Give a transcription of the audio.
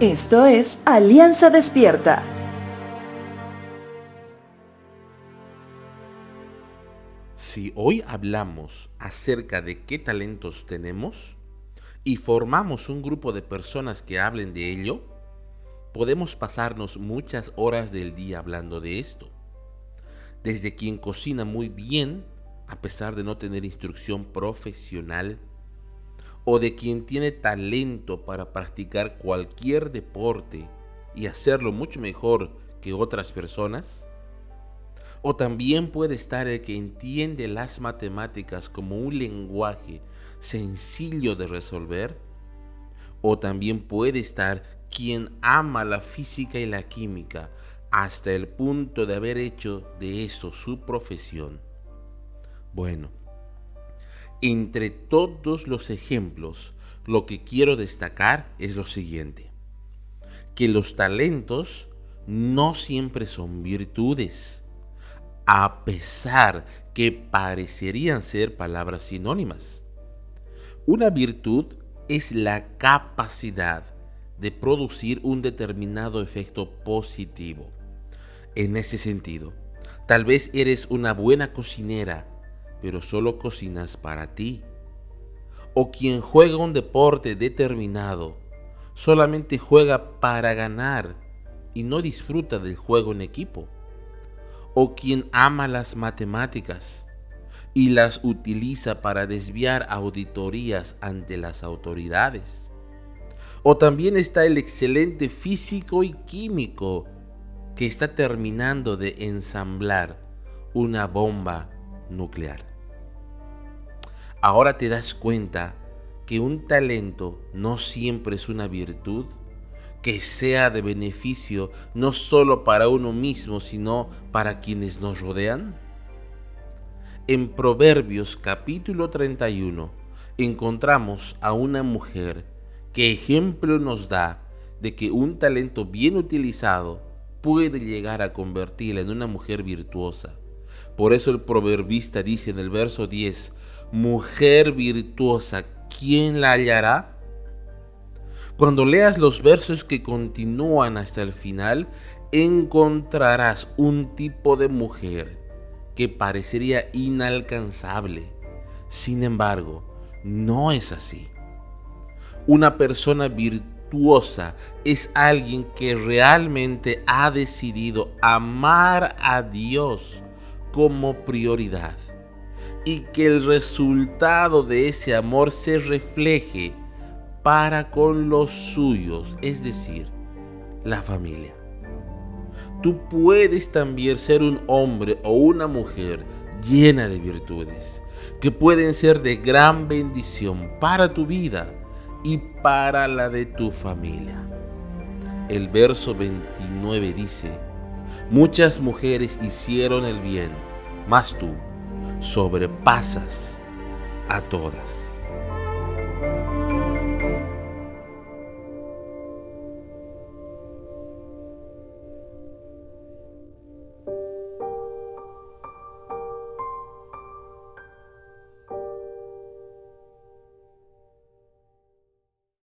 Esto es Alianza Despierta. Si hoy hablamos acerca de qué talentos tenemos y formamos un grupo de personas que hablen de ello, podemos pasarnos muchas horas del día hablando de esto. Desde quien cocina muy bien, a pesar de no tener instrucción profesional, o de quien tiene talento para practicar cualquier deporte y hacerlo mucho mejor que otras personas? ¿O también puede estar el que entiende las matemáticas como un lenguaje sencillo de resolver? ¿O también puede estar quien ama la física y la química hasta el punto de haber hecho de eso su profesión? Bueno, entre todos los ejemplos, lo que quiero destacar es lo siguiente, que los talentos no siempre son virtudes, a pesar que parecerían ser palabras sinónimas. Una virtud es la capacidad de producir un determinado efecto positivo. En ese sentido, tal vez eres una buena cocinera pero solo cocinas para ti. O quien juega un deporte determinado, solamente juega para ganar y no disfruta del juego en equipo. O quien ama las matemáticas y las utiliza para desviar auditorías ante las autoridades. O también está el excelente físico y químico que está terminando de ensamblar una bomba nuclear. Ahora te das cuenta que un talento no siempre es una virtud que sea de beneficio no solo para uno mismo, sino para quienes nos rodean? En Proverbios capítulo 31 encontramos a una mujer que ejemplo nos da de que un talento bien utilizado puede llegar a convertirla en una mujer virtuosa. Por eso el proverbista dice en el verso 10, mujer virtuosa, ¿quién la hallará? Cuando leas los versos que continúan hasta el final, encontrarás un tipo de mujer que parecería inalcanzable. Sin embargo, no es así. Una persona virtuosa es alguien que realmente ha decidido amar a Dios como prioridad y que el resultado de ese amor se refleje para con los suyos, es decir, la familia. Tú puedes también ser un hombre o una mujer llena de virtudes que pueden ser de gran bendición para tu vida y para la de tu familia. El verso 29 dice, muchas mujeres hicieron el bien mas tú sobrepasas a todas.